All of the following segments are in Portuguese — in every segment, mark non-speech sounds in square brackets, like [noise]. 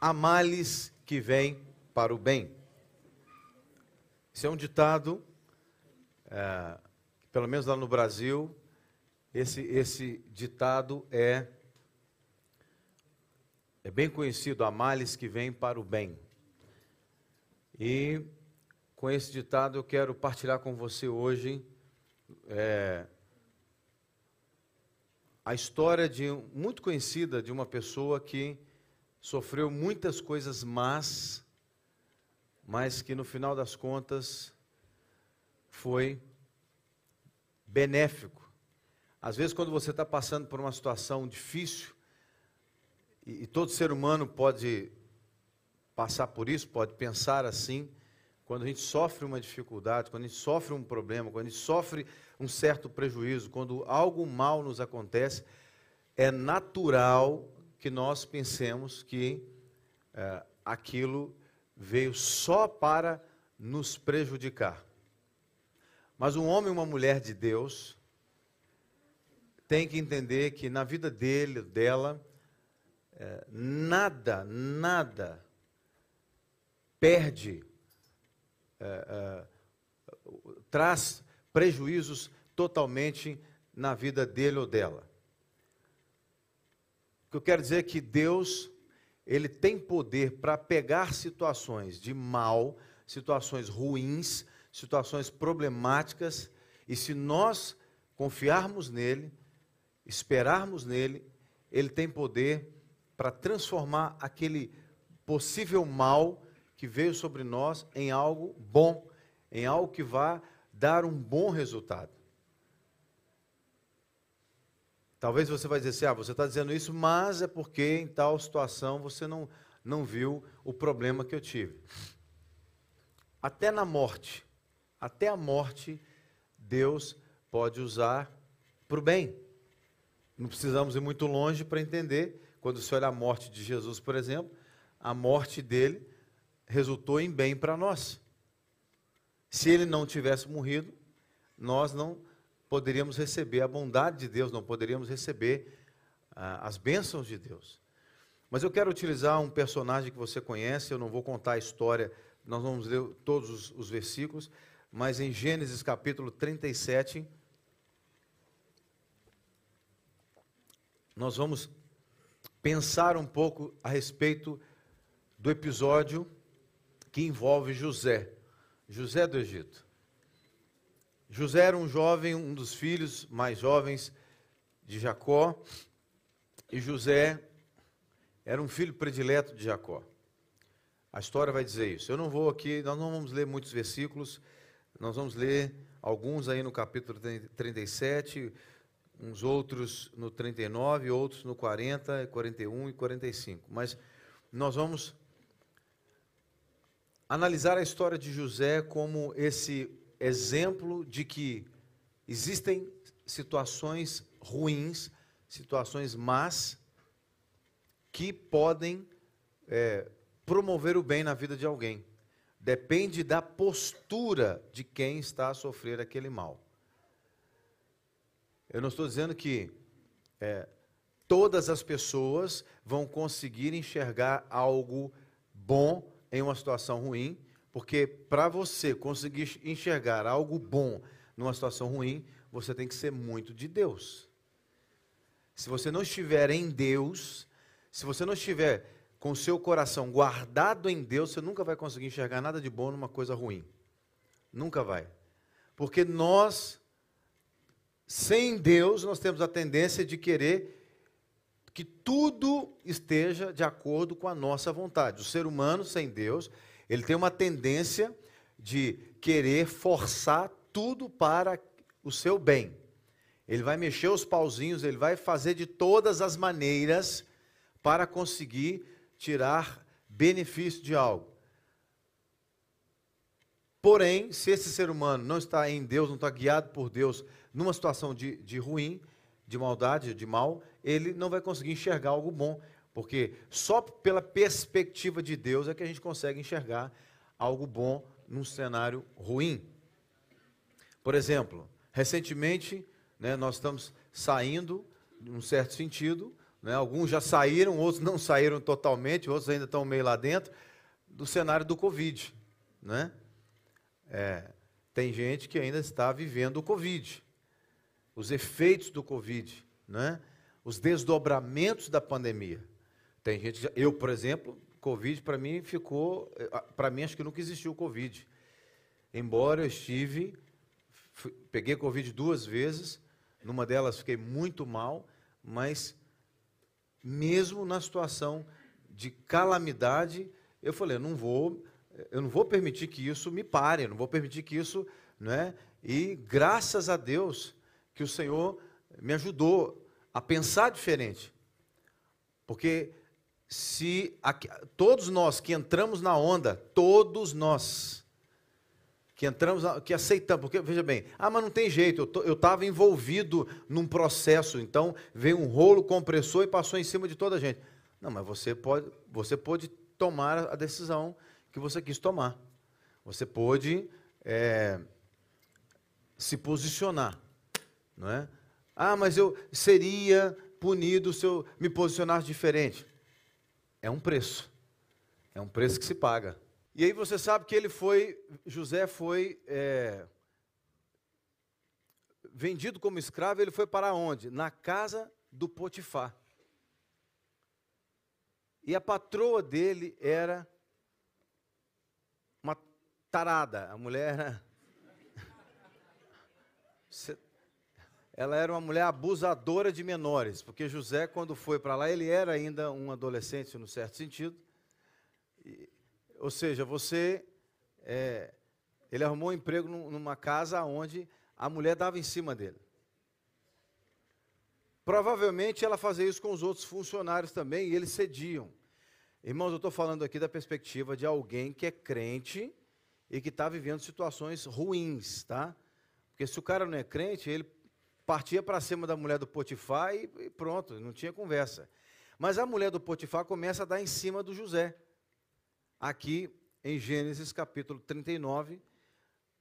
há males que vêm para o bem. Esse é um ditado, é, pelo menos lá no Brasil, esse, esse ditado é, é bem conhecido, há males que vêm para o bem. E com esse ditado eu quero partilhar com você hoje é, a história de muito conhecida de uma pessoa que sofreu muitas coisas más, mas que no final das contas foi benéfico. Às vezes, quando você está passando por uma situação difícil, e, e todo ser humano pode passar por isso, pode pensar assim, quando a gente sofre uma dificuldade, quando a gente sofre um problema, quando a gente sofre um certo prejuízo, quando algo mal nos acontece, é natural que nós pensemos que é, aquilo veio só para nos prejudicar. Mas um homem e uma mulher de Deus tem que entender que na vida dele, dela, é, nada, nada perde, é, é, traz prejuízos totalmente na vida dele ou dela. O que eu quero dizer é que Deus, ele tem poder para pegar situações de mal, situações ruins, situações problemáticas, e se nós confiarmos nele, esperarmos nele, ele tem poder para transformar aquele possível mal que veio sobre nós em algo bom, em algo que vá dar um bom resultado. Talvez você vai dizer assim, ah, você está dizendo isso, mas é porque em tal situação você não, não viu o problema que eu tive. Até na morte, até a morte, Deus pode usar para o bem. Não precisamos ir muito longe para entender. Quando você olha a morte de Jesus, por exemplo, a morte dele resultou em bem para nós. Se ele não tivesse morrido, nós não poderíamos receber a bondade de Deus, não poderíamos receber ah, as bênçãos de Deus. Mas eu quero utilizar um personagem que você conhece, eu não vou contar a história, nós vamos ler todos os, os versículos, mas em Gênesis capítulo 37, nós vamos pensar um pouco a respeito do episódio que envolve José. José do Egito. José era um jovem, um dos filhos mais jovens de Jacó, e José era um filho predileto de Jacó. A história vai dizer isso. Eu não vou aqui, nós não vamos ler muitos versículos, nós vamos ler alguns aí no capítulo 37, uns outros no 39, outros no 40, 41 e 45. Mas nós vamos analisar a história de José como esse exemplo de que existem situações ruins, situações más, que podem é, promover o bem na vida de alguém. Depende da postura de quem está a sofrer aquele mal. Eu não estou dizendo que é, todas as pessoas vão conseguir enxergar algo bom em uma situação ruim, porque para você conseguir enxergar algo bom numa situação ruim, você tem que ser muito de Deus. Se você não estiver em Deus, se você não estiver com seu coração guardado em Deus, você nunca vai conseguir enxergar nada de bom numa coisa ruim. Nunca vai. Porque nós, sem Deus, nós temos a tendência de querer que tudo esteja de acordo com a nossa vontade. O ser humano sem Deus, ele tem uma tendência de querer forçar tudo para o seu bem. Ele vai mexer os pauzinhos, ele vai fazer de todas as maneiras para conseguir tirar benefício de algo. Porém, se esse ser humano não está em Deus, não está guiado por Deus numa situação de, de ruim, de maldade, de mal, ele não vai conseguir enxergar algo bom, porque só pela perspectiva de Deus é que a gente consegue enxergar algo bom num cenário ruim. Por exemplo, recentemente, né, nós estamos saindo, num certo sentido, né? alguns já saíram, outros não saíram totalmente, outros ainda estão meio lá dentro, do cenário do Covid. Né? É, tem gente que ainda está vivendo o Covid, os efeitos do Covid, né? os desdobramentos da pandemia. Tem gente, eu, por exemplo, Covid para mim ficou, eh, para mim acho que nunca existiu Covid. Embora eu estive, fui, peguei Covid duas vezes, numa delas fiquei muito mal, mas mesmo na situação de calamidade, eu falei, eu não vou, eu não vou permitir que isso me pare, eu não vou permitir que isso, né? E graças a Deus que o Senhor me ajudou a pensar diferente. Porque se todos nós que entramos na onda, todos nós que entramos, que aceitamos, porque veja bem, ah, mas não tem jeito, eu estava envolvido num processo, então veio um rolo compressor e passou em cima de toda a gente. Não, mas você pode, você pode tomar a decisão que você quis tomar. Você pode é, se posicionar, não é? Ah, mas eu seria punido se eu me posicionasse diferente. É um preço. É um preço que se paga. E aí você sabe que ele foi, José foi é, vendido como escravo, ele foi para onde? Na casa do Potifar. E a patroa dele era uma tarada, a mulher era. [laughs] Ela era uma mulher abusadora de menores, porque José, quando foi para lá, ele era ainda um adolescente, no certo sentido. Ou seja, você. É, ele arrumou um emprego numa casa onde a mulher dava em cima dele. Provavelmente ela fazia isso com os outros funcionários também e eles cediam. Irmãos, eu estou falando aqui da perspectiva de alguém que é crente e que está vivendo situações ruins, tá? Porque se o cara não é crente, ele partia para cima da mulher do Potifar e, e pronto, não tinha conversa. Mas a mulher do Potifar começa a dar em cima do José aqui em Gênesis capítulo 39,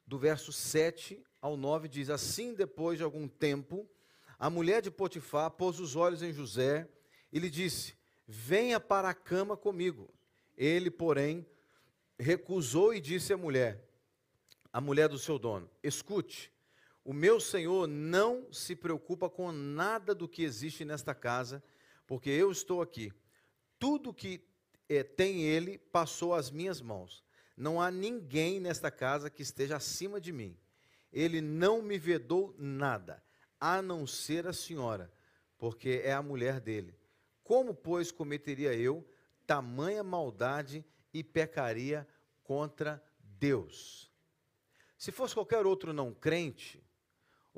do verso 7 ao 9, diz: Assim, depois de algum tempo, a mulher de Potifar pôs os olhos em José e lhe disse: Venha para a cama comigo. Ele, porém, recusou e disse à mulher, a mulher do seu dono: Escute, o meu senhor não se preocupa com nada do que existe nesta casa, porque eu estou aqui. Tudo que é, tem ele, passou às minhas mãos. Não há ninguém nesta casa que esteja acima de mim. Ele não me vedou nada, a não ser a senhora, porque é a mulher dele. Como, pois, cometeria eu tamanha maldade e pecaria contra Deus? Se fosse qualquer outro não crente,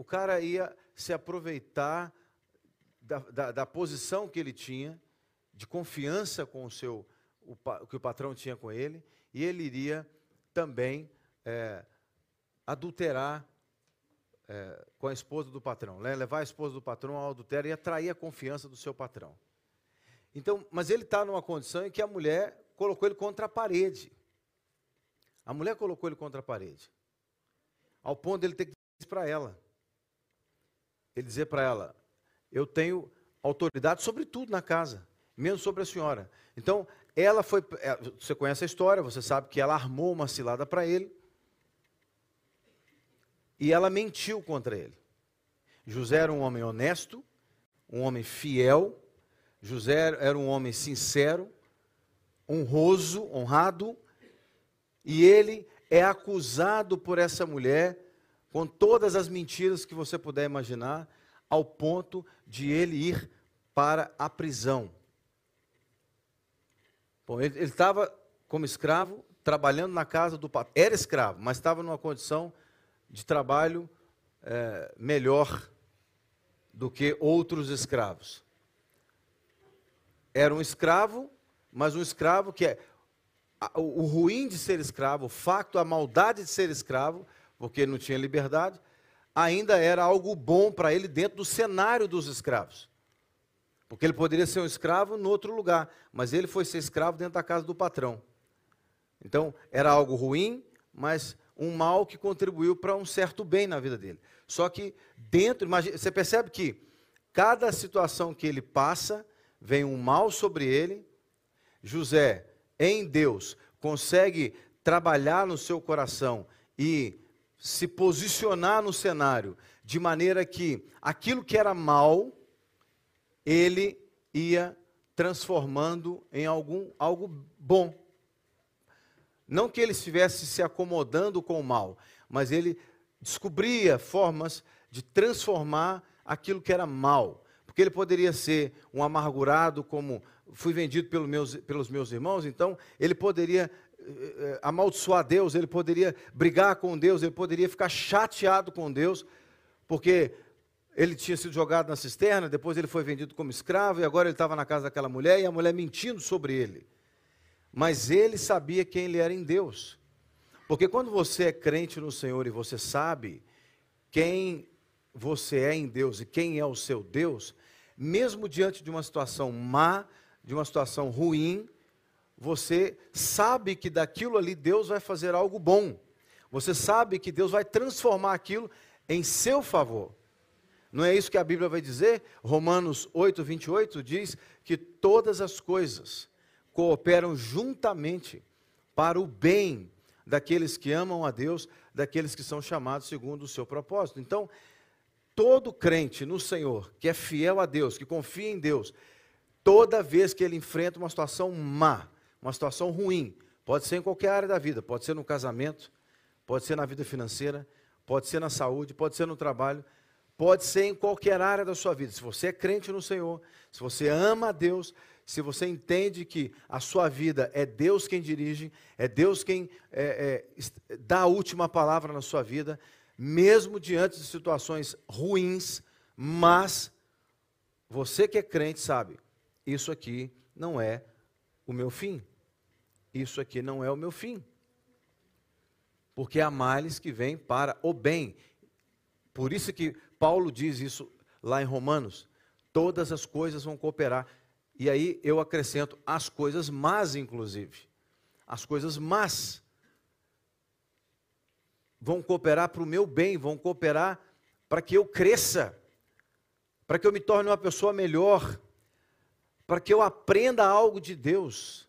o cara ia se aproveitar da, da, da posição que ele tinha, de confiança com o seu o, que o patrão tinha com ele, e ele iria também é, adulterar é, com a esposa do patrão, né? levar a esposa do patrão ao adultério e atrair a confiança do seu patrão. Então, mas ele está numa condição em que a mulher colocou ele contra a parede. A mulher colocou ele contra a parede. Ao ponto de ele ter que dizer para ela. Ele dizer para ela: Eu tenho autoridade sobre tudo na casa, menos sobre a senhora. Então, ela foi. É, você conhece a história, você sabe que ela armou uma cilada para ele. E ela mentiu contra ele. José era um homem honesto, um homem fiel. José era um homem sincero, honroso, honrado. E ele é acusado por essa mulher com todas as mentiras que você puder imaginar, ao ponto de ele ir para a prisão. Bom, ele estava como escravo, trabalhando na casa do patrão. Era escravo, mas estava numa condição de trabalho é, melhor do que outros escravos. Era um escravo, mas um escravo que é. O, ruim de ser escravo, o facto, a maldade de ser escravo, porque ele não tinha liberdade, ainda era algo bom para ele dentro do cenário dos escravos. Porque ele poderia ser um escravo em outro lugar, mas ele foi ser escravo dentro da casa do patrão. Então, era algo ruim, mas um mal que contribuiu para um certo bem na vida dele. Só que dentro, imagine, você percebe que cada situação que ele passa vem um mal sobre ele. José, em Deus, consegue trabalhar no seu coração e se posicionar no cenário de maneira que aquilo que era mal, ele ia transformando em algum, algo bom. Não que ele estivesse se acomodando com o mal, mas ele descobria formas de transformar aquilo que era mal. Porque ele poderia ser um amargurado, como fui vendido pelos meus, pelos meus irmãos, então ele poderia amaldiçoar Deus, ele poderia brigar com Deus, ele poderia ficar chateado com Deus, porque ele tinha sido jogado na cisterna, depois ele foi vendido como escravo e agora ele estava na casa daquela mulher e a mulher mentindo sobre ele. Mas ele sabia quem ele era em Deus. Porque quando você é crente no Senhor e você sabe quem você é em Deus e quem é o seu Deus, mesmo diante de uma situação má, de uma situação ruim, você sabe que daquilo ali Deus vai fazer algo bom. Você sabe que Deus vai transformar aquilo em seu favor. Não é isso que a Bíblia vai dizer? Romanos 8, 28 diz que todas as coisas cooperam juntamente para o bem daqueles que amam a Deus, daqueles que são chamados segundo o seu propósito. Então, todo crente no Senhor, que é fiel a Deus, que confia em Deus, toda vez que ele enfrenta uma situação má, uma situação ruim, pode ser em qualquer área da vida, pode ser no casamento, pode ser na vida financeira, pode ser na saúde, pode ser no trabalho, pode ser em qualquer área da sua vida. Se você é crente no Senhor, se você ama a Deus, se você entende que a sua vida é Deus quem dirige, é Deus quem é, é, dá a última palavra na sua vida, mesmo diante de situações ruins, mas você que é crente sabe, isso aqui não é o meu fim. Isso aqui não é o meu fim. Porque há males que vêm para o bem. Por isso que Paulo diz isso lá em Romanos. Todas as coisas vão cooperar. E aí eu acrescento as coisas más, inclusive. As coisas más vão cooperar para o meu bem, vão cooperar para que eu cresça, para que eu me torne uma pessoa melhor, para que eu aprenda algo de Deus.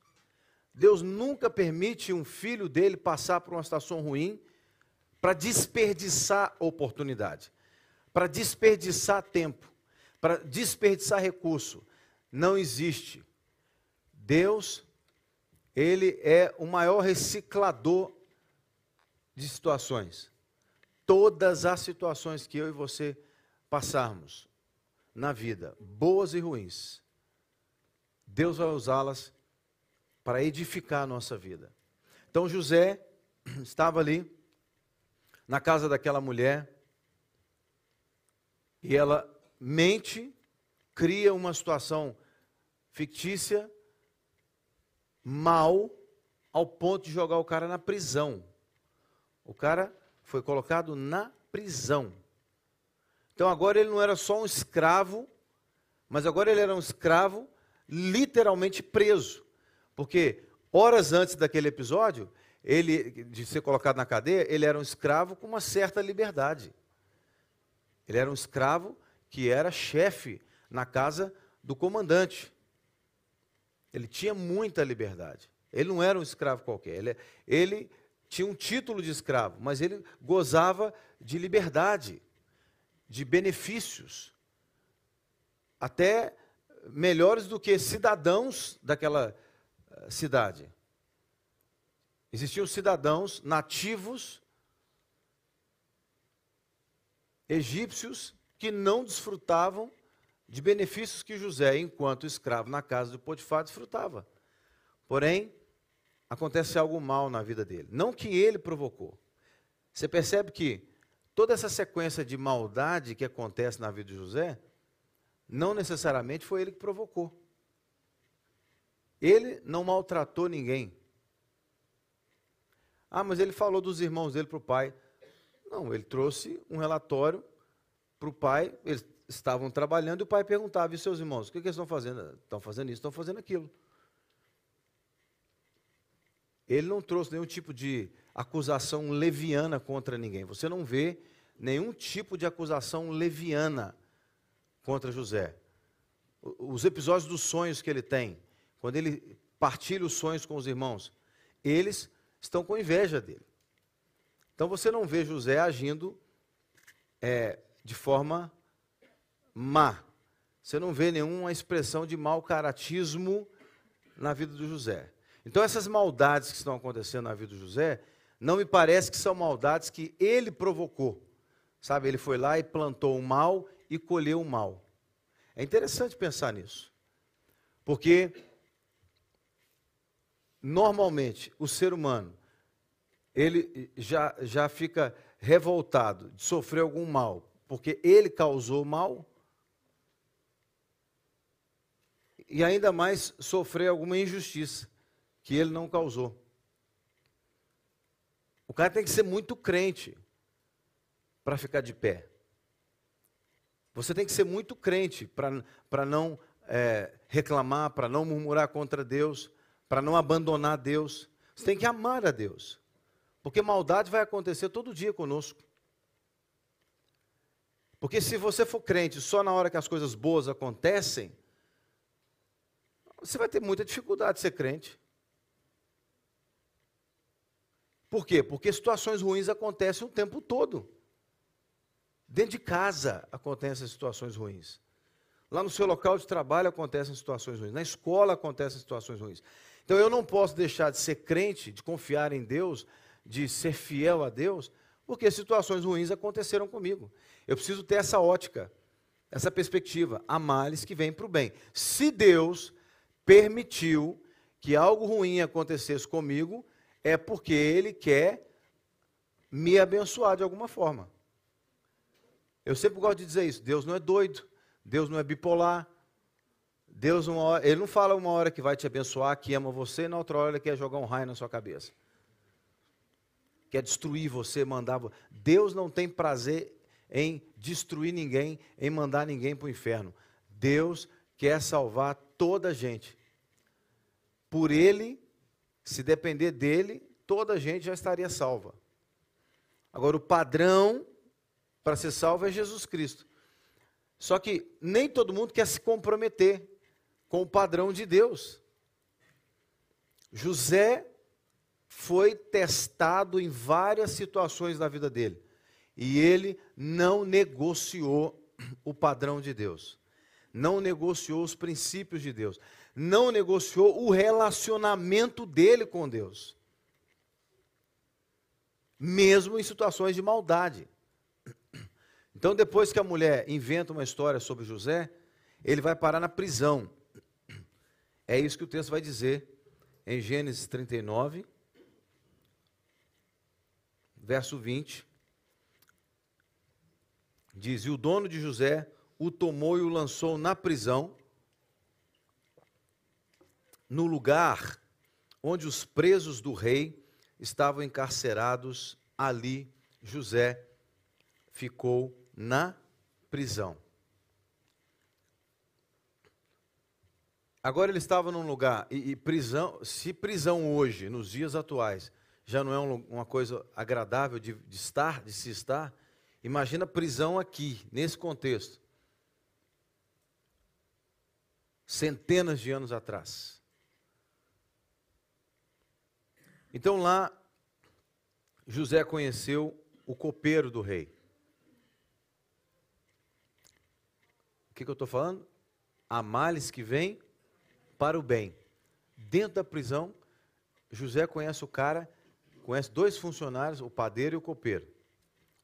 Deus nunca permite um filho dele passar por uma situação ruim para desperdiçar oportunidade, para desperdiçar tempo, para desperdiçar recurso não existe. Deus, ele é o maior reciclador de situações. Todas as situações que eu e você passarmos na vida, boas e ruins, Deus vai usá-las para edificar a nossa vida. Então José [clears throat] estava ali na casa daquela mulher e ela mente, cria uma situação fictícia, mal, ao ponto de jogar o cara na prisão. O cara foi colocado na prisão. Então agora ele não era só um escravo, mas agora ele era um escravo literalmente preso. Porque horas antes daquele episódio, ele de ser colocado na cadeia, ele era um escravo com uma certa liberdade. Ele era um escravo que era chefe na casa do comandante. Ele tinha muita liberdade. Ele não era um escravo qualquer. Ele, ele tinha um título de escravo, mas ele gozava de liberdade, de benefícios, até melhores do que cidadãos daquela cidade. Existiam cidadãos nativos egípcios que não desfrutavam de benefícios que José, enquanto escravo na casa do Potifar, desfrutava. Porém, acontece algo mal na vida dele. Não que ele provocou. Você percebe que toda essa sequência de maldade que acontece na vida de José, não necessariamente foi ele que provocou. Ele não maltratou ninguém. Ah, mas ele falou dos irmãos dele para o pai. Não, ele trouxe um relatório para o pai. Eles estavam trabalhando e o pai perguntava: e seus irmãos, o que, que eles estão fazendo? Estão fazendo isso, estão fazendo aquilo. Ele não trouxe nenhum tipo de acusação leviana contra ninguém. Você não vê nenhum tipo de acusação leviana contra José. os episódios dos sonhos que ele tem, quando ele partilha os sonhos com os irmãos, eles estão com inveja dele. Então você não vê José agindo é, de forma má. Você não vê nenhuma expressão de mau caratismo na vida do José. Então essas maldades que estão acontecendo na vida do José, não me parece que são maldades que ele provocou. Sabe, ele foi lá e plantou o mal e colheu o mal. É interessante pensar nisso. Porque normalmente o ser humano ele já, já fica revoltado de sofrer algum mal, porque ele causou mal, e ainda mais sofrer alguma injustiça que ele não causou. O cara tem que ser muito crente para ficar de pé. Você tem que ser muito crente para não é, reclamar, para não murmurar contra Deus, para não abandonar Deus. Você tem que amar a Deus. Porque maldade vai acontecer todo dia conosco. Porque se você for crente só na hora que as coisas boas acontecem, você vai ter muita dificuldade de ser crente. Por quê? Porque situações ruins acontecem o tempo todo. Dentro de casa acontecem situações ruins. Lá no seu local de trabalho acontecem situações ruins. Na escola acontecem situações ruins. Então eu não posso deixar de ser crente, de confiar em Deus, de ser fiel a Deus, porque situações ruins aconteceram comigo. Eu preciso ter essa ótica, essa perspectiva, há males que vêm para o bem. Se Deus permitiu que algo ruim acontecesse comigo, é porque Ele quer me abençoar de alguma forma. Eu sempre gosto de dizer isso: Deus não é doido, Deus não é bipolar. Deus, hora, ele não fala uma hora que vai te abençoar, que ama você, e na outra hora ele quer jogar um raio na sua cabeça quer destruir você, mandar. Deus não tem prazer em destruir ninguém, em mandar ninguém para o inferno. Deus quer salvar toda a gente. Por Ele, se depender dele, toda a gente já estaria salva. Agora, o padrão para ser salvo é Jesus Cristo. Só que nem todo mundo quer se comprometer com o padrão de Deus. José foi testado em várias situações da vida dele. E ele não negociou o padrão de Deus. Não negociou os princípios de Deus. Não negociou o relacionamento dele com Deus. Mesmo em situações de maldade. Então, depois que a mulher inventa uma história sobre José, ele vai parar na prisão. É isso que o texto vai dizer em Gênesis 39, verso 20, diz: E o dono de José o tomou e o lançou na prisão, no lugar onde os presos do rei estavam encarcerados, ali José ficou na prisão. Agora ele estava num lugar, e, e prisão, se prisão hoje, nos dias atuais, já não é uma coisa agradável de, de estar, de se estar, imagina prisão aqui, nesse contexto. Centenas de anos atrás. Então lá, José conheceu o copeiro do rei. O que, que eu estou falando? Há males que vêm para o bem. Dentro da prisão, José conhece o cara conhece dois funcionários, o padeiro e o copeiro.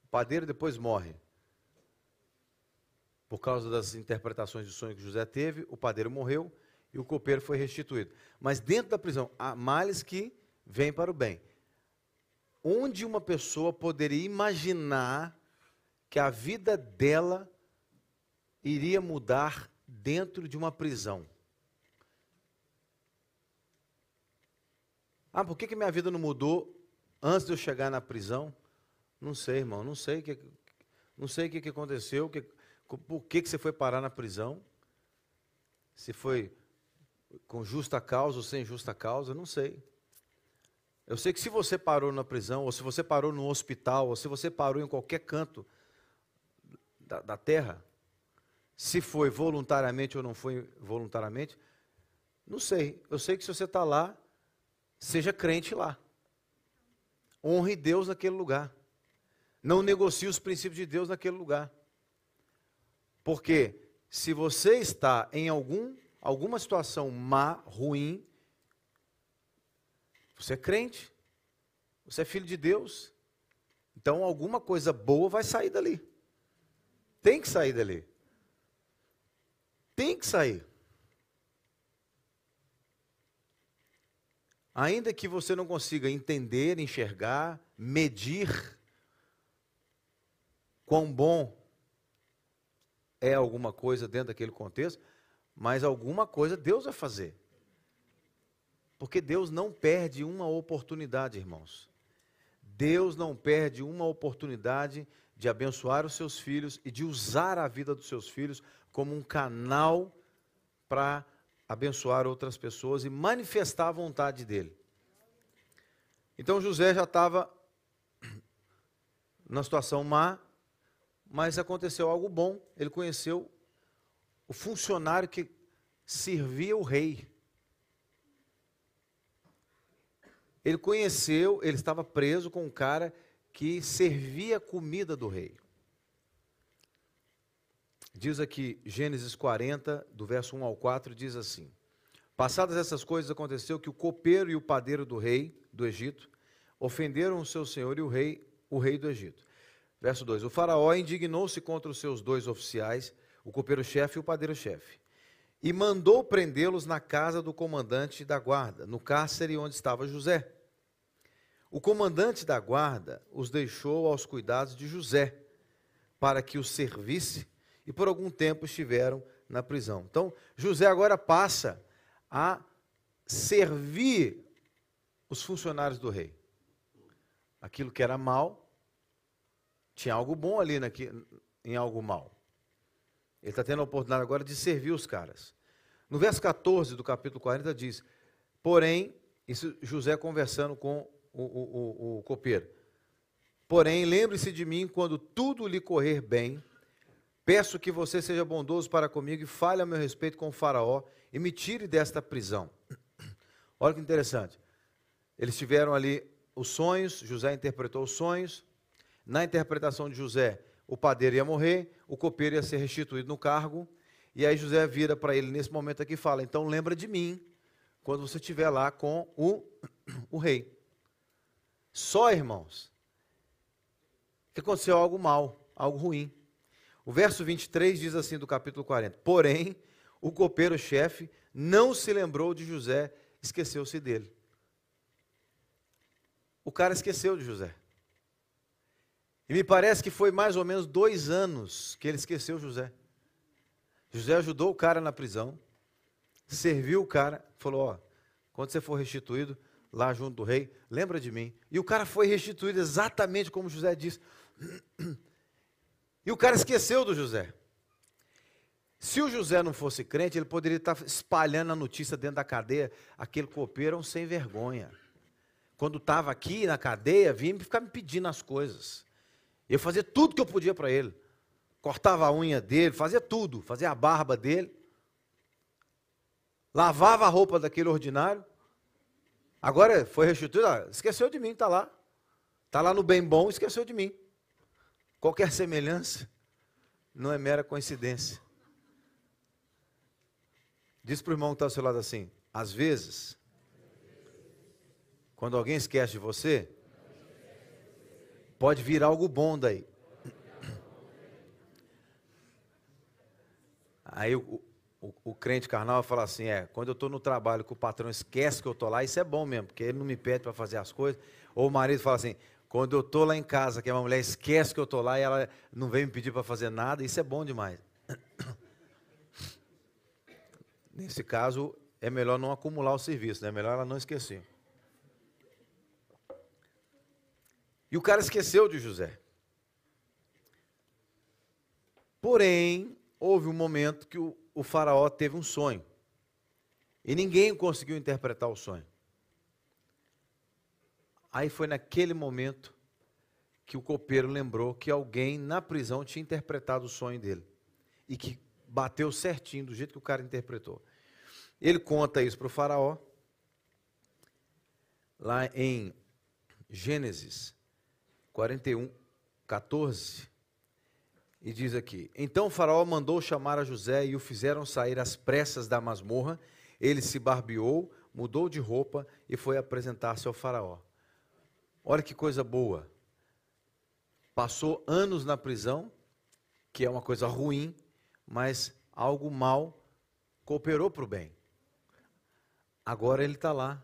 O padeiro depois morre. Por causa das interpretações de sonho que José teve, o padeiro morreu e o copeiro foi restituído. Mas dentro da prisão, há males que vêm para o bem. Onde uma pessoa poderia imaginar que a vida dela iria mudar dentro de uma prisão? Ah, por que, que minha vida não mudou antes de eu chegar na prisão, não sei, irmão, não sei o que, não sei que, que aconteceu, que, por que, que você foi parar na prisão, se foi com justa causa ou sem justa causa, não sei. Eu sei que se você parou na prisão, ou se você parou no hospital, ou se você parou em qualquer canto da, da terra, Se foi voluntariamente ou não foi voluntariamente, não sei. Eu sei que se você está lá, seja crente lá. Honre Deus naquele lugar. Não negocie os princípios de Deus naquele lugar. Porque se você está em algum, alguma situação má, ruim, você é crente, você é filho de Deus, então alguma coisa boa vai sair dali. Tem que sair dali. Tem que sair. Ainda que você não consiga entender, enxergar, medir quão bom é alguma coisa dentro daquele contexto, mas alguma coisa Deus vai fazer. Porque Deus não perde uma oportunidade, irmãos. Deus não perde uma oportunidade de abençoar os seus filhos e de usar a vida dos seus filhos como um canal para abençoar outras pessoas e manifestar a vontade dele. Então José já estava na situação má, mas aconteceu algo bom. Ele conheceu o funcionário que servia o rei. Ele conheceu, ele estava preso com um cara que servia a comida do rei. Diz aqui, Gênesis 40, do verso 1 ao 4, diz assim: Passadas essas coisas, aconteceu que o copeiro e o padeiro do rei do Egito ofenderam o seu senhor e o rei, o rei do Egito. Verso 2: O faraó indignou-se contra os seus dois oficiais, o copeiro-chefe e o padeiro-chefe, e mandou prendê-los na casa do comandante da guarda, no cárcere onde estava José. O comandante da guarda os deixou aos cuidados de José, para que os servisse e por algum tempo estiveram na prisão. Então, José agora passa a servir os funcionários do rei. Aquilo que era mal, tinha algo bom ali naqui, em algo mal. Ele está tendo a oportunidade agora de servir os caras. No verso 14 do capítulo 40 diz: Porém, isso José conversando com o, o, o, o copeiro. Porém, lembre-se de mim quando tudo lhe correr bem Peço que você seja bondoso para comigo e fale a meu respeito com o Faraó e me tire desta prisão. [clears throat] Olha que interessante. Eles tiveram ali os sonhos, José interpretou os sonhos. Na interpretação de José, o padeiro ia morrer, o copeiro ia ser restituído no cargo. E aí José vira para ele nesse momento aqui e fala: Então lembra de mim quando você estiver lá com o, [clears throat] o rei. Só, irmãos, que aconteceu algo mal, algo ruim. O verso 23 diz assim do capítulo 40: Porém, o copeiro-chefe não se lembrou de José, esqueceu-se dele. O cara esqueceu de José. E me parece que foi mais ou menos dois anos que ele esqueceu José. José ajudou o cara na prisão, serviu o cara, falou: Ó, quando você for restituído lá junto do rei, lembra de mim. E o cara foi restituído exatamente como José disse. E o cara esqueceu do José. Se o José não fosse crente, ele poderia estar espalhando a notícia dentro da cadeia. Aquele copeiro é um sem vergonha. Quando estava aqui na cadeia, vinha ficar me pedindo as coisas. Eu fazia tudo que eu podia para ele. Cortava a unha dele, fazia tudo. Fazia a barba dele. Lavava a roupa daquele ordinário. Agora foi restituído. Ah, esqueceu de mim, está lá. Está lá no bem bom, esqueceu de mim. Qualquer semelhança não é mera coincidência. Diz para o irmão que está ao seu lado assim: às vezes, quando alguém esquece de você, pode vir algo bom daí. Aí o, o, o crente carnal fala assim: é, quando eu estou no trabalho que o patrão esquece que eu estou lá, isso é bom mesmo, porque ele não me pede para fazer as coisas. Ou o marido fala assim: quando eu estou lá em casa, que a mulher esquece que eu estou lá e ela não vem me pedir para fazer nada, isso é bom demais. [coughs] Nesse caso, é melhor não acumular o serviço, né? é melhor ela não esquecer. E o cara esqueceu de José. Porém, houve um momento que o, o faraó teve um sonho. E ninguém conseguiu interpretar o sonho. Aí foi naquele momento que o copeiro lembrou que alguém na prisão tinha interpretado o sonho dele. E que bateu certinho, do jeito que o cara interpretou. Ele conta isso para o Faraó, lá em Gênesis 41, 14, e diz aqui: Então o Faraó mandou chamar a José e o fizeram sair às pressas da masmorra. Ele se barbeou, mudou de roupa e foi apresentar-se ao Faraó. Olha que coisa boa. Passou anos na prisão, que é uma coisa ruim, mas algo mal cooperou para o bem. Agora ele está lá,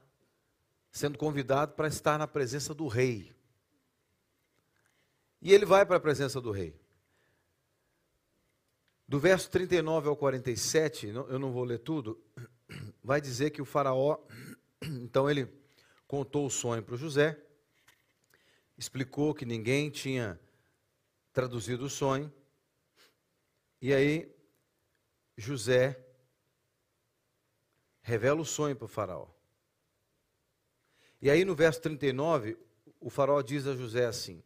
sendo convidado para estar na presença do rei. E ele vai para a presença do rei. Do verso 39 ao 47, eu não vou ler tudo, [clears throat] vai dizer que o Faraó, [clears throat] então ele contou o sonho para o José, explicou que ninguém tinha traduzido o sonho, e aí José revela o sonho para o Faraó. E aí no verso 39, o Faraó diz a José assim: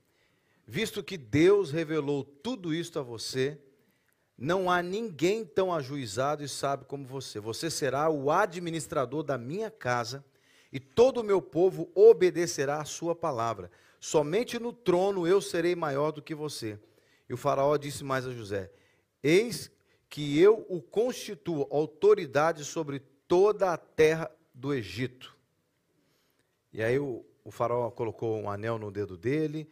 Visto que Deus revelou tudo isto a você, não há ninguém tão ajuizado e sábio como você. Você será o administrador da minha casa e todo o meu povo obedecerá à sua palavra. Somente no trono eu serei maior do que você. E o Faraó disse mais a José: Eis que eu o constituo autoridade sobre toda a terra do Egito. E aí o, o Faraó colocou um anel no dedo dele,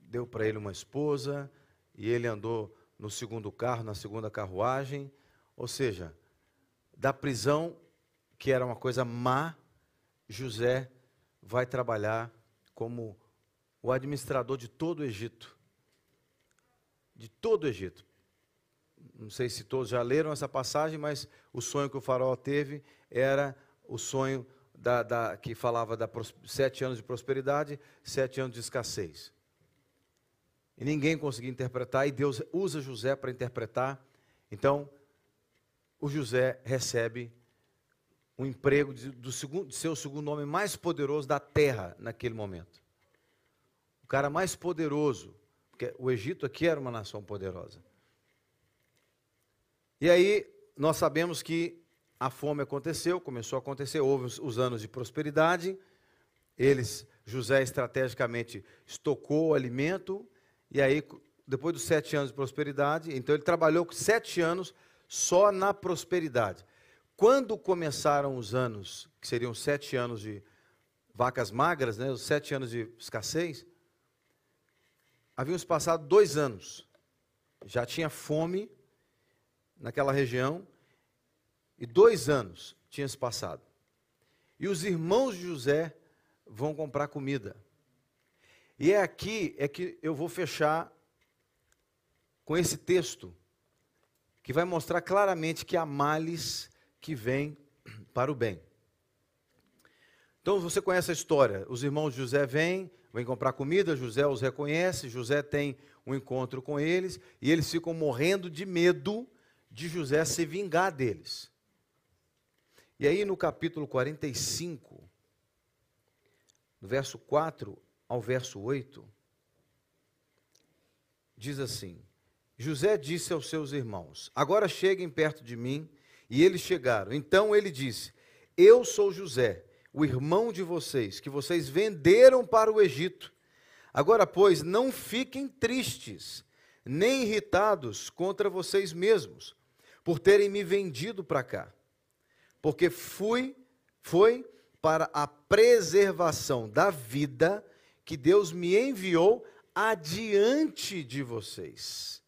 deu para ele uma esposa, e ele andou no segundo carro, na segunda carruagem, ou seja, da prisão, que era uma coisa má, José vai trabalhar como o administrador de todo o Egito. De todo o Egito. Não sei se todos já leram essa passagem, mas o sonho que o faraó teve era o sonho da, da, que falava da sete anos de prosperidade, sete anos de escassez. E ninguém conseguia interpretar, e Deus usa José para interpretar. Então, o José recebe um emprego de, do segundo, de seu segundo homem mais poderoso da terra naquele momento. O cara mais poderoso, porque o Egito aqui era uma nação poderosa. E aí, nós sabemos que a fome aconteceu, começou a acontecer, houve os, os anos de prosperidade. Eles, José estrategicamente estocou o alimento, e aí, depois dos sete anos de prosperidade, então ele trabalhou sete anos só na prosperidade. Quando começaram os anos, que seriam sete anos de vacas magras, né, os sete anos de escassez, haviam se passado dois anos. Já tinha fome naquela região, e dois anos tinha se passado. E os irmãos de José vão comprar comida. E é aqui é que eu vou fechar com esse texto, que vai mostrar claramente que há males que vêm para o bem. Então você conhece a história. Os irmãos de José vêm, vêm comprar comida, José os reconhece, José tem um encontro com eles, e eles ficam morrendo de medo de José se vingar deles. E aí no capítulo 45, no verso 4 ao verso 8, diz assim: José disse aos seus irmãos: Agora cheguem perto de mim. E eles chegaram. Então ele disse: Eu sou José, o irmão de vocês, que vocês venderam para o Egito. Agora, pois, não fiquem tristes, nem irritados contra vocês mesmos, por terem me vendido para cá. Porque fui, foi para a preservação da vida que Deus me enviou adiante de vocês.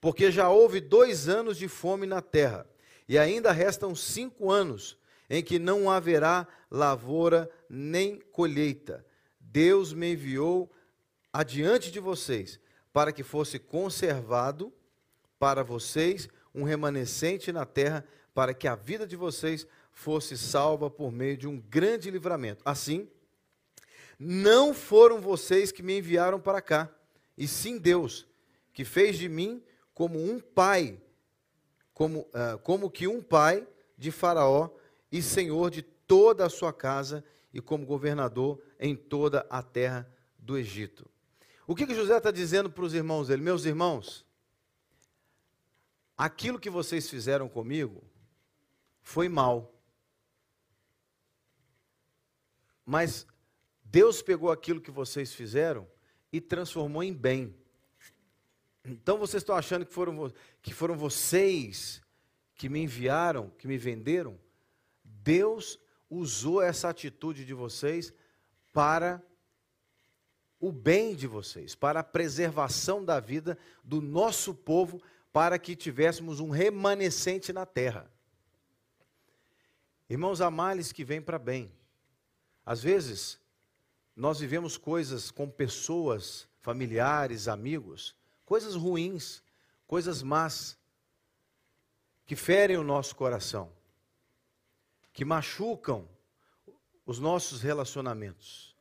Porque já houve dois anos de fome na terra, e ainda restam cinco anos em que não haverá lavoura nem colheita. Deus me enviou adiante de vocês, para que fosse conservado para vocês um remanescente na terra, para que a vida de vocês fosse salva por meio de um grande livramento. Assim, não foram vocês que me enviaram para cá, e sim Deus, que fez de mim como um pai, como, uh, como que um pai de Faraó e senhor de toda a sua casa e como governador em toda a terra do Egito. O que, que José está dizendo para os irmãos dele? Meus irmãos, aquilo que vocês fizeram comigo foi mal. Mas Deus pegou aquilo que vocês fizeram e transformou em bem. Então vocês estão achando que foram, que foram vocês que me enviaram, que me venderam? Deus usou essa atitude de vocês para o bem de vocês, para a preservação da vida do nosso povo, para que tivéssemos um remanescente na terra. Irmãos, há males que vêm para bem. Às vezes, nós vivemos coisas com pessoas, familiares, amigos, coisas ruins, coisas más, que ferem o nosso coração, que machucam os nossos relacionamentos.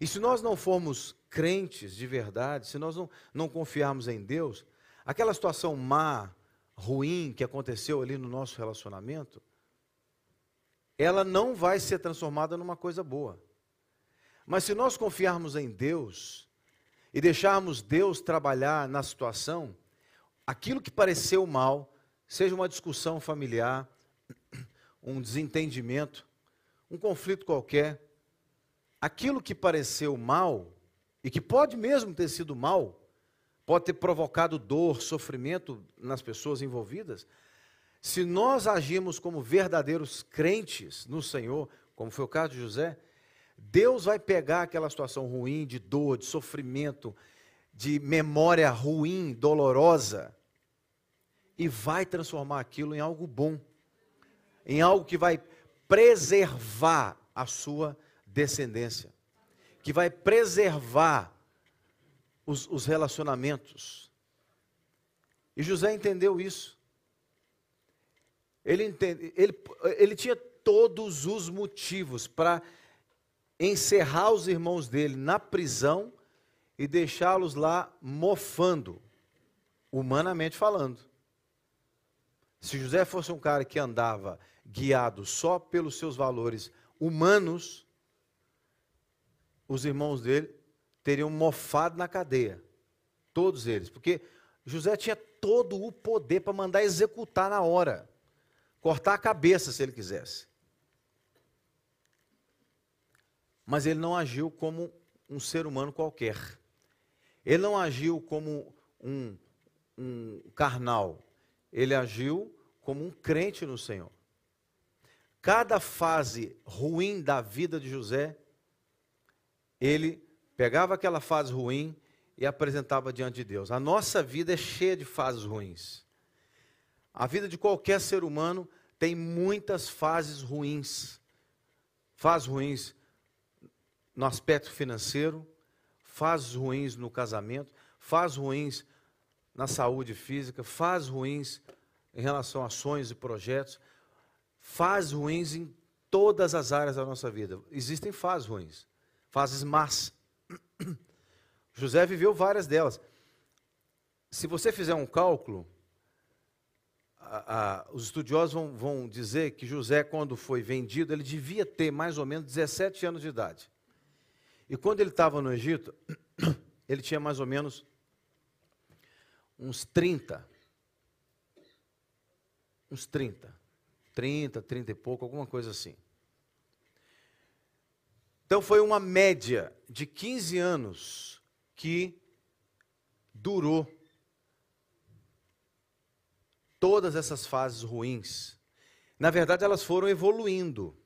E se nós não formos crentes de verdade, se nós não, não confiarmos em Deus, aquela situação má, ruim que aconteceu ali no nosso relacionamento, ela não vai ser transformada numa coisa boa. Mas se nós confiarmos em Deus e deixarmos Deus trabalhar na situação, aquilo que pareceu mal, seja uma discussão familiar, um desentendimento, um conflito qualquer, aquilo que pareceu mal, e que pode mesmo ter sido mal, pode ter provocado dor, sofrimento nas pessoas envolvidas, se nós agirmos como verdadeiros crentes no Senhor, como foi o caso de José, Deus vai pegar aquela situação ruim, de dor, de sofrimento, de memória ruim, dolorosa, e vai transformar aquilo em algo bom, em algo que vai preservar a sua descendência, que vai preservar os, os relacionamentos. E José entendeu isso. Ele, entende, ele, ele tinha todos os motivos para encerrar os irmãos dele na prisão e deixá-los lá mofando, humanamente falando. Se José fosse um cara que andava guiado só pelos seus valores humanos, os irmãos dele teriam mofado na cadeia. Todos eles. Porque José tinha todo o poder para mandar executar na hora. Cortar a cabeça se ele quisesse. Mas ele não agiu como um ser humano qualquer. Ele não agiu como um, um carnal. Ele agiu como um crente no Senhor. Cada fase ruim da vida de José ele pegava aquela fase ruim e apresentava diante de Deus. A nossa vida é cheia de fases ruins. A vida de qualquer ser humano tem muitas fases ruins. Fases ruins no aspecto financeiro, fases ruins no casamento, fases ruins na saúde física, fases ruins em relação a sonhos e projetos, fases ruins em todas as áreas da nossa vida. Existem fases ruins fases más. [coughs] José viveu várias delas. Se você fizer um cálculo, a, a, os estudiosos vão, vão dizer que José, quando foi vendido, ele devia ter mais ou menos 17 anos de idade. E quando ele estava no Egito, [coughs] ele tinha mais ou menos uns 30. Uns 30. 30, 30 e pouco, alguma coisa assim. Então foi uma média de 15 anos que durou todas essas fases ruins. Na verdade, elas foram evoluindo.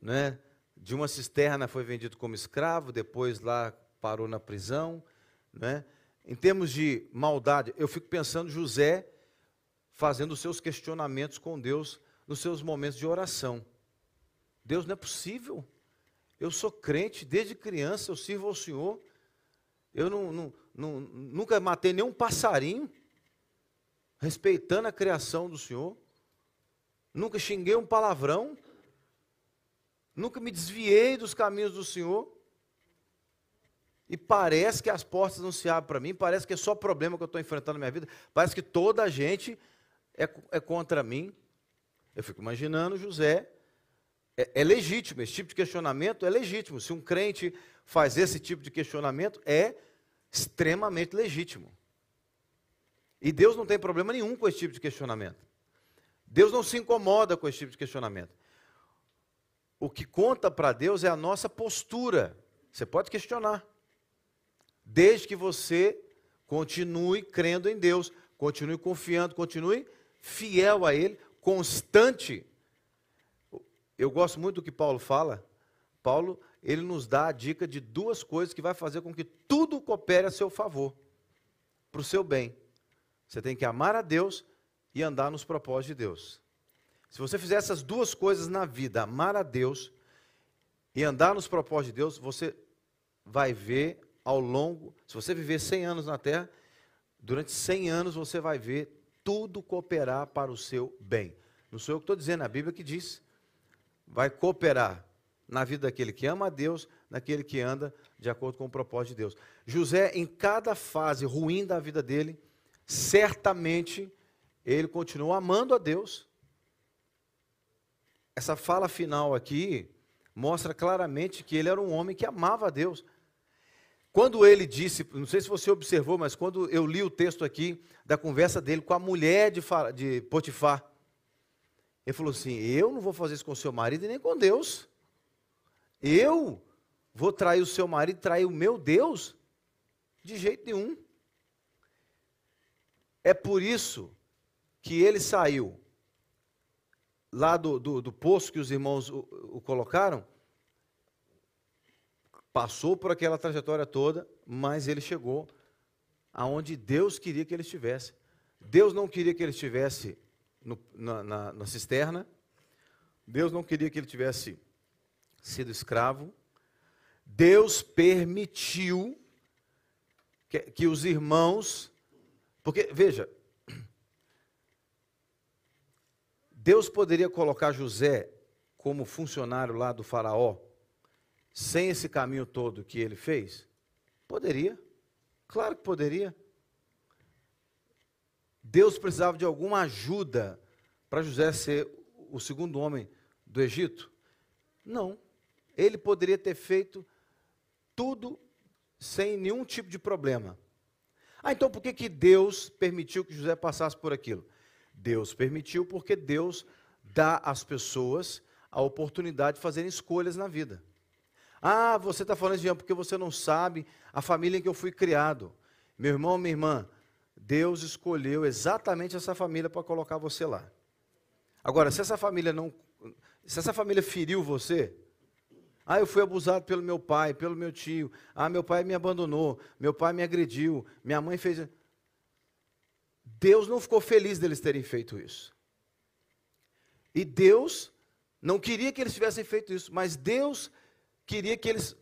Né? De uma cisterna foi vendido como escravo, depois lá parou na prisão. Né? Em termos de maldade, eu fico pensando José fazendo os seus questionamentos com Deus nos seus momentos de oração. Deus não é possível. Eu sou crente desde criança, eu sirvo ao Senhor. Eu não, não, não, nunca matei nenhum passarinho, respeitando a criação do Senhor. Nunca xinguei um palavrão. Nunca me desviei dos caminhos do Senhor. E parece que as portas não se abrem para mim, parece que é só problema que eu estou enfrentando na minha vida, parece que toda a gente é, é contra mim. Eu fico imaginando José é, é legítimo, esse tipo de questionamento é legítimo. Se um crente faz esse tipo de questionamento, é extremamente legítimo. E Deus não tem problema nenhum com esse tipo de questionamento. Deus não se incomoda com esse tipo de questionamento. O que conta para Deus é a nossa postura. Você pode questionar. Desde que você continue crendo em Deus, continue confiando, continue fiel a Ele, constante. Eu gosto muito do que Paulo fala. Paulo, ele nos dá a dica de duas coisas que vai fazer com que tudo coopere a seu favor, para o seu bem. Você tem que amar a Deus e andar nos propósitos de Deus. Se você fizer essas duas coisas na vida, amar a Deus e andar nos propósitos de Deus, você vai ver ao longo, se você viver 100 anos na terra, durante 100 anos você vai ver tudo cooperar para o seu bem. Não sou eu que estou dizendo, é a Bíblia que diz. Vai cooperar na vida daquele que ama a Deus, naquele que anda de acordo com o propósito de Deus. José, em cada fase ruim da vida dele, certamente ele continuou amando a Deus. Essa fala final aqui mostra claramente que ele era um homem que amava a Deus. Quando ele disse, não sei se você observou, mas quando eu li o texto aqui da conversa dele com a mulher de, de Potifar, ele falou assim: Eu não vou fazer isso com seu marido e nem com Deus. Eu vou trair o seu marido, trair o meu Deus? De jeito nenhum. É por isso que ele saiu lá do, do, do poço que os irmãos o, o colocaram, passou por aquela trajetória toda, mas ele chegou aonde Deus queria que ele estivesse. Deus não queria que ele estivesse no, na, na, na, cisterna, Deus não queria que ele tivesse sido escravo, Deus permitiu que, que os irmãos porque, veja, Deus poderia colocar José como funcionário lá do Faraó, sem esse caminho todo que ele fez? Poderia, claro que poderia. Deus precisava de alguma ajuda para José ser o segundo homem do Egito? Não. Ele poderia ter feito tudo sem nenhum tipo de problema. Ah, então por que, que Deus permitiu que José passasse por aquilo? Deus permitiu porque Deus dá às pessoas a oportunidade de fazerem escolhas na vida. Ah, você está falando isso porque você não sabe a família em que eu fui criado. Meu irmão, minha irmã, Deus escolheu exatamente essa família para colocar você lá. Agora, se essa família não. Se essa família feriu você, ah, eu fui abusado pelo meu pai, pelo meu tio. Ah, meu pai me abandonou, meu pai me agrediu, minha mãe fez. Deus não ficou feliz deles terem feito isso. E Deus não queria que eles tivessem feito isso, mas Deus queria que eles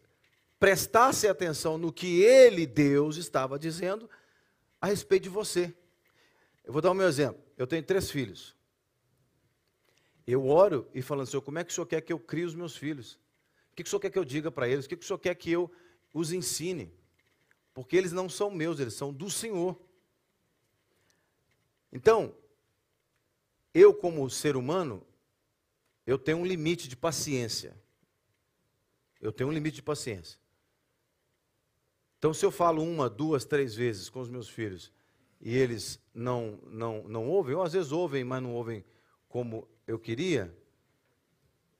prestassem atenção no que Ele, Deus, estava dizendo a respeito de você. Eu vou dar o meu exemplo. Eu tenho três filhos. Eu oro e falando, Senhor, como é que o Senhor quer que eu crie os meus filhos? O que o senhor quer que eu diga para eles? O que o senhor quer que eu os ensine? Porque eles não são meus, eles são do Senhor. Então, eu, como ser humano, eu tenho um limite de paciência. Eu tenho um limite de paciência. Então, se eu falo uma, duas, três vezes com os meus filhos e eles não, não, não ouvem, ou às vezes ouvem, mas não ouvem como eu queria,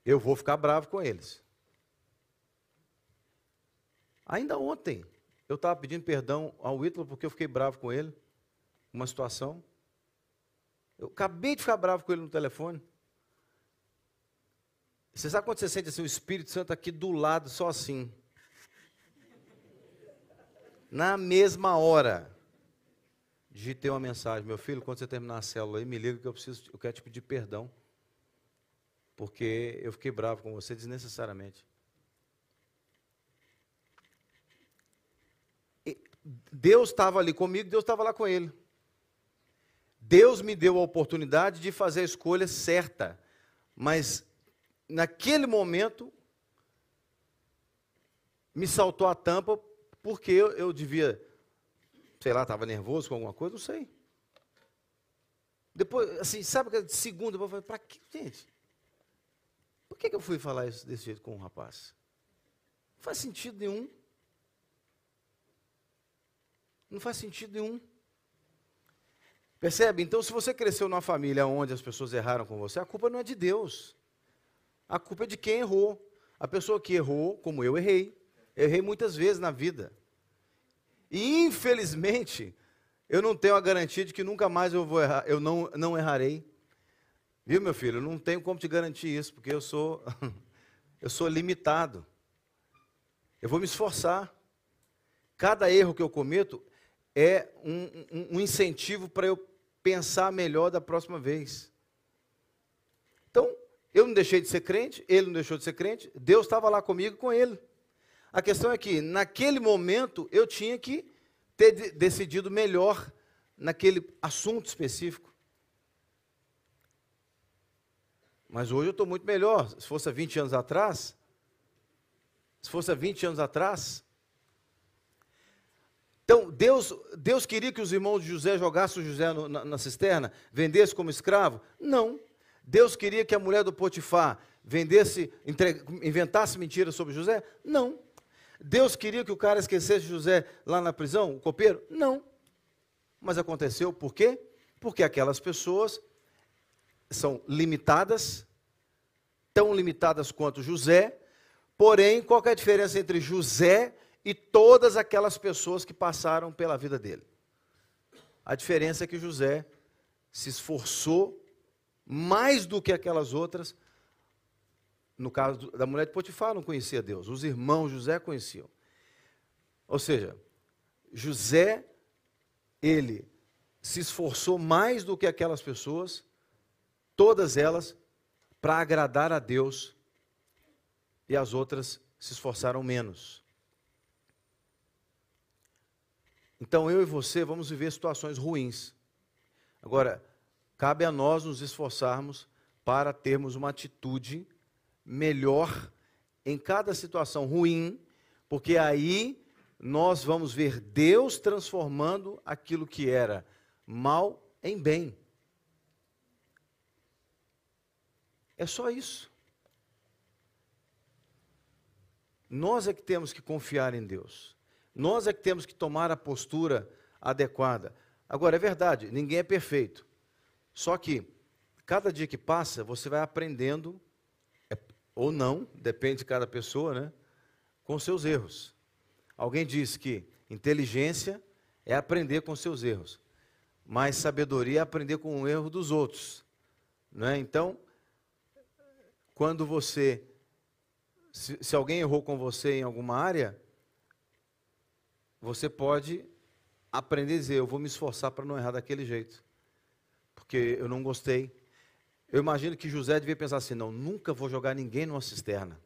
eu vou ficar bravo com eles. Ainda ontem, eu estava pedindo perdão ao Ítalo porque eu fiquei bravo com ele, uma situação. Eu acabei de ficar bravo com ele no telefone. Você sabe quando você sente assim, o Espírito Santo aqui do lado, só assim? Na mesma hora, digitei uma mensagem, meu filho, quando você terminar a célula aí, me liga que eu preciso, eu quero te pedir perdão. Porque eu fiquei bravo com você desnecessariamente. Deus estava ali comigo, Deus estava lá com ele. Deus me deu a oportunidade de fazer a escolha certa, mas naquele momento me saltou a tampa porque eu, eu devia, sei lá, estava nervoso com alguma coisa, não sei. Depois, assim, sabe que de segunda eu falei, para que, gente? Por que, que eu fui falar isso desse jeito com o rapaz? Não faz sentido nenhum. Não faz sentido nenhum. Percebe? Então, se você cresceu numa família onde as pessoas erraram com você, a culpa não é de Deus. A culpa é de quem errou. A pessoa que errou, como eu errei. errei muitas vezes na vida. E infelizmente, eu não tenho a garantia de que nunca mais eu vou errar, eu não, não errarei. Viu, meu filho? Eu não tenho como te garantir isso, porque eu sou [laughs] eu sou limitado. Eu vou me esforçar. Cada erro que eu cometo é um, um, um incentivo para eu pensar melhor da próxima vez. Então, eu não deixei de ser crente, ele não deixou de ser crente, Deus estava lá comigo com ele. A questão é que, naquele momento, eu tinha que ter decidido melhor naquele assunto específico. Mas hoje eu estou muito melhor. Se fosse há 20 anos atrás, se fosse há 20 anos atrás. Então, Deus, Deus queria que os irmãos de José jogassem o José no, na, na cisterna, vendesse como escravo? Não. Deus queria que a mulher do Potifar vendesse, entre, inventasse mentiras sobre José? Não. Deus queria que o cara esquecesse José lá na prisão, o copeiro? Não. Mas aconteceu por quê? Porque aquelas pessoas são limitadas, tão limitadas quanto José, porém, qual é a diferença entre José e todas aquelas pessoas que passaram pela vida dele? A diferença é que José se esforçou mais do que aquelas outras. No caso da mulher de Potifar, não conhecia Deus. Os irmãos José conheciam. Ou seja, José, ele se esforçou mais do que aquelas pessoas, todas elas, para agradar a Deus, e as outras se esforçaram menos. Então eu e você vamos viver situações ruins. Agora, Cabe a nós nos esforçarmos para termos uma atitude melhor em cada situação ruim, porque aí nós vamos ver Deus transformando aquilo que era mal em bem. É só isso. Nós é que temos que confiar em Deus. Nós é que temos que tomar a postura adequada. Agora, é verdade, ninguém é perfeito. Só que, cada dia que passa, você vai aprendendo, é, ou não, depende de cada pessoa, né? Com seus erros. Alguém diz que inteligência é aprender com seus erros, mas sabedoria é aprender com o erro dos outros. Né? Então, quando você. Se, se alguém errou com você em alguma área, você pode aprender a dizer: Eu vou me esforçar para não errar daquele jeito porque eu não gostei. Eu imagino que José devia pensar assim: não, nunca vou jogar ninguém numa cisterna.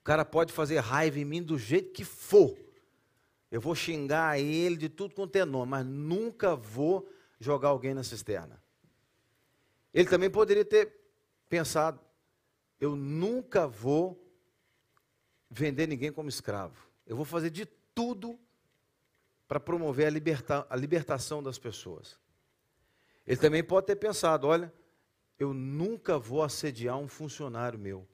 O cara pode fazer raiva em mim do jeito que for. Eu vou xingar ele de tudo quanto é nome, mas nunca vou jogar alguém na cisterna. Ele também poderia ter pensado: eu nunca vou vender ninguém como escravo. Eu vou fazer de tudo para promover a, liberta a libertação das pessoas. Ele também pode ter pensado: olha, eu nunca vou assediar um funcionário meu.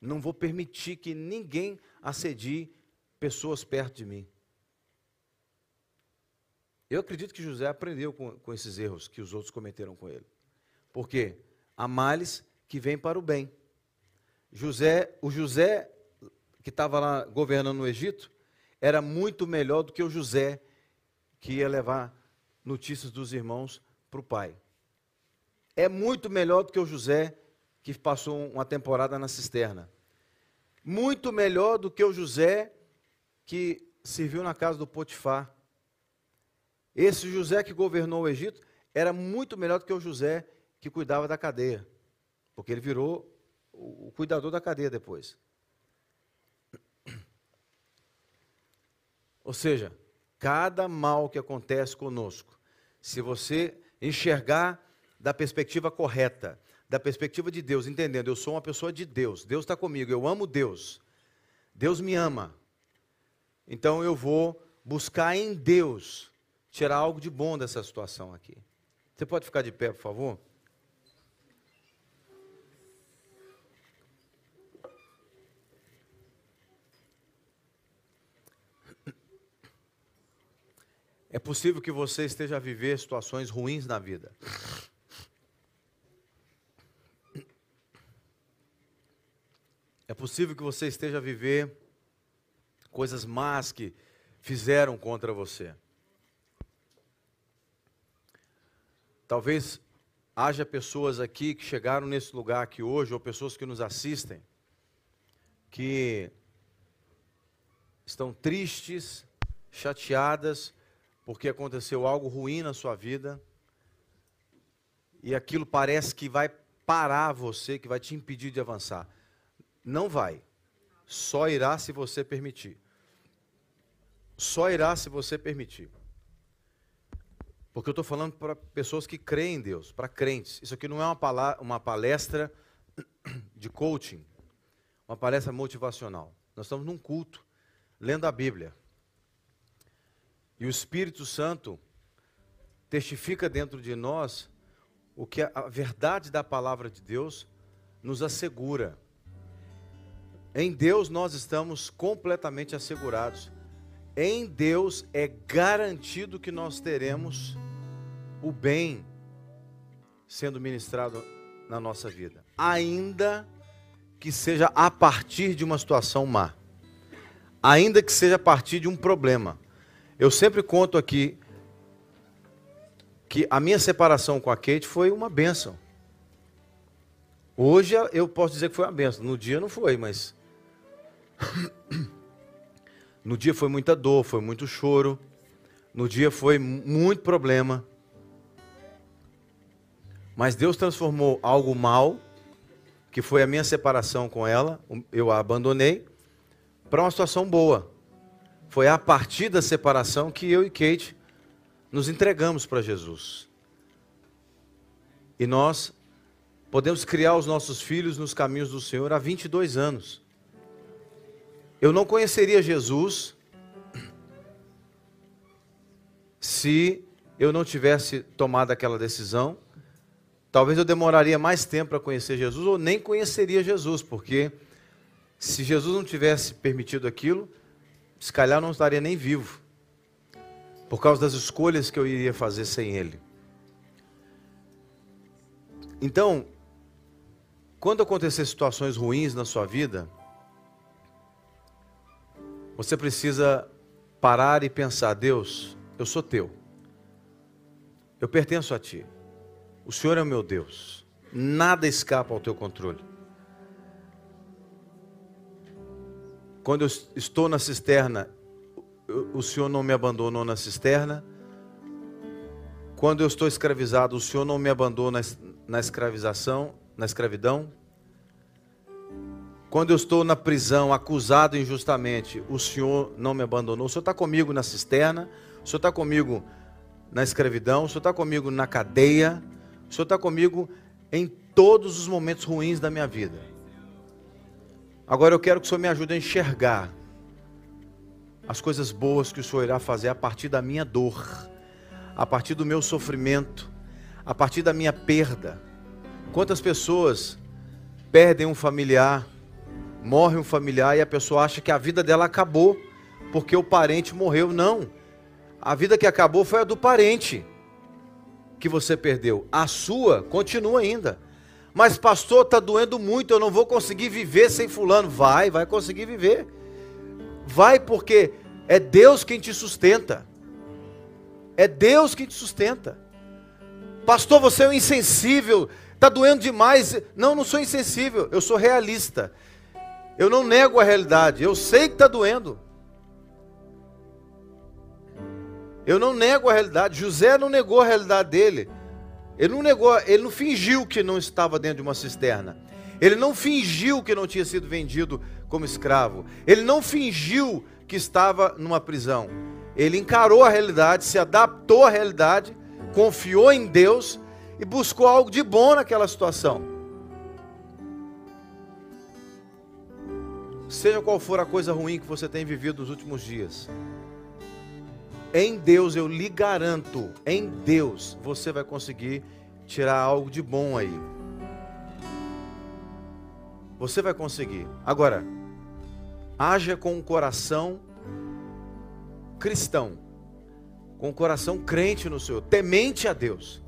Não vou permitir que ninguém assedie pessoas perto de mim. Eu acredito que José aprendeu com, com esses erros que os outros cometeram com ele. Porque há males que vêm para o bem. José, o José que estava lá governando no Egito, era muito melhor do que o José que ia levar notícias dos irmãos para o pai. É muito melhor do que o José, que passou uma temporada na cisterna. Muito melhor do que o José, que serviu na casa do Potifar. Esse José que governou o Egito era muito melhor do que o José que cuidava da cadeia, porque ele virou o cuidador da cadeia depois. Ou seja, cada mal que acontece conosco se você enxergar da perspectiva correta, da perspectiva de Deus, entendendo, eu sou uma pessoa de Deus, Deus está comigo, eu amo Deus, Deus me ama. Então eu vou buscar em Deus tirar algo de bom dessa situação aqui. Você pode ficar de pé, por favor? É possível que você esteja a viver situações ruins na vida. É possível que você esteja a viver coisas más que fizeram contra você. Talvez haja pessoas aqui que chegaram nesse lugar aqui hoje, ou pessoas que nos assistem, que estão tristes, chateadas, porque aconteceu algo ruim na sua vida, e aquilo parece que vai parar você, que vai te impedir de avançar. Não vai. Só irá se você permitir. Só irá se você permitir. Porque eu estou falando para pessoas que creem em Deus, para crentes. Isso aqui não é uma, uma palestra [coughs] de coaching, uma palestra motivacional. Nós estamos num culto, lendo a Bíblia. E o Espírito Santo testifica dentro de nós o que a verdade da palavra de Deus nos assegura. Em Deus nós estamos completamente assegurados. Em Deus é garantido que nós teremos o bem sendo ministrado na nossa vida, ainda que seja a partir de uma situação má, ainda que seja a partir de um problema. Eu sempre conto aqui que a minha separação com a Kate foi uma benção. Hoje eu posso dizer que foi uma benção. No dia não foi, mas. [coughs] No dia foi muita dor, foi muito choro. No dia foi muito problema. Mas Deus transformou algo mal, que foi a minha separação com ela, eu a abandonei, para uma situação boa. Foi a partir da separação que eu e Kate nos entregamos para Jesus. E nós podemos criar os nossos filhos nos caminhos do Senhor há 22 anos. Eu não conheceria Jesus se eu não tivesse tomado aquela decisão talvez eu demoraria mais tempo para conhecer Jesus ou nem conheceria Jesus, porque se Jesus não tivesse permitido aquilo, se calhar não estaria nem vivo, por causa das escolhas que eu iria fazer sem Ele. Então, quando acontecer situações ruins na sua vida, você precisa parar e pensar: Deus, eu sou teu, eu pertenço a Ti. O Senhor é o meu Deus. Nada escapa ao teu controle. Quando eu estou na cisterna, o Senhor não me abandonou na cisterna. Quando eu estou escravizado, o Senhor não me abandonou na escravização, na escravidão. Quando eu estou na prisão, acusado injustamente, o Senhor não me abandonou. O Senhor está comigo na cisterna, o Senhor está comigo na escravidão, o Senhor está comigo na cadeia, o Senhor está comigo em todos os momentos ruins da minha vida. Agora eu quero que o Senhor me ajude a enxergar as coisas boas que o Senhor irá fazer a partir da minha dor, a partir do meu sofrimento, a partir da minha perda. Quantas pessoas perdem um familiar, morre um familiar e a pessoa acha que a vida dela acabou porque o parente morreu? Não. A vida que acabou foi a do parente que você perdeu. A sua continua ainda. Mas, pastor, está doendo muito, eu não vou conseguir viver sem fulano. Vai, vai conseguir viver. Vai porque é Deus quem te sustenta. É Deus quem te sustenta. Pastor, você é um insensível, está doendo demais. Não, não sou insensível, eu sou realista. Eu não nego a realidade, eu sei que está doendo. Eu não nego a realidade. José não negou a realidade dele. Ele não negou, ele não fingiu que não estava dentro de uma cisterna. Ele não fingiu que não tinha sido vendido como escravo. Ele não fingiu que estava numa prisão. Ele encarou a realidade, se adaptou à realidade, confiou em Deus e buscou algo de bom naquela situação. Seja qual for a coisa ruim que você tem vivido nos últimos dias, em Deus eu lhe garanto, em Deus você vai conseguir tirar algo de bom aí. Você vai conseguir. Agora, haja com um coração cristão. com o coração crente no Senhor, temente a Deus.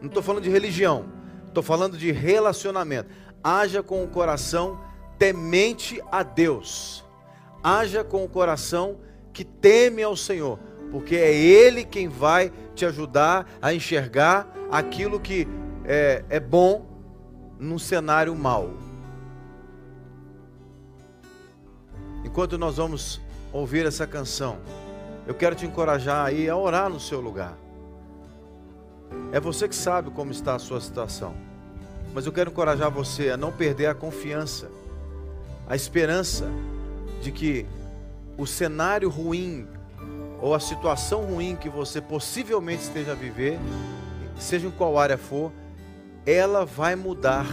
Não estou falando de religião, estou falando de relacionamento. Haja com o coração temente a Deus. Haja com o coração que teme ao Senhor, porque é Ele quem vai te ajudar a enxergar aquilo que é, é bom num cenário mau. Enquanto nós vamos ouvir essa canção, eu quero te encorajar aí a orar no seu lugar. É você que sabe como está a sua situação. Mas eu quero encorajar você a não perder a confiança, a esperança de que o cenário ruim ou a situação ruim que você possivelmente esteja a viver, seja em qual área for, ela vai mudar.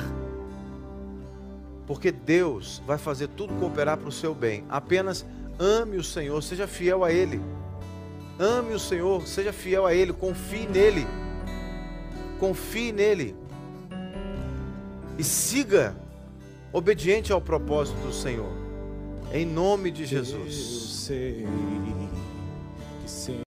Porque Deus vai fazer tudo cooperar para o seu bem. Apenas ame o Senhor, seja fiel a Ele. Ame o Senhor, seja fiel a Ele, confie nele. Confie nele. E siga obediente ao propósito do Senhor. Em nome de Jesus. Eu sei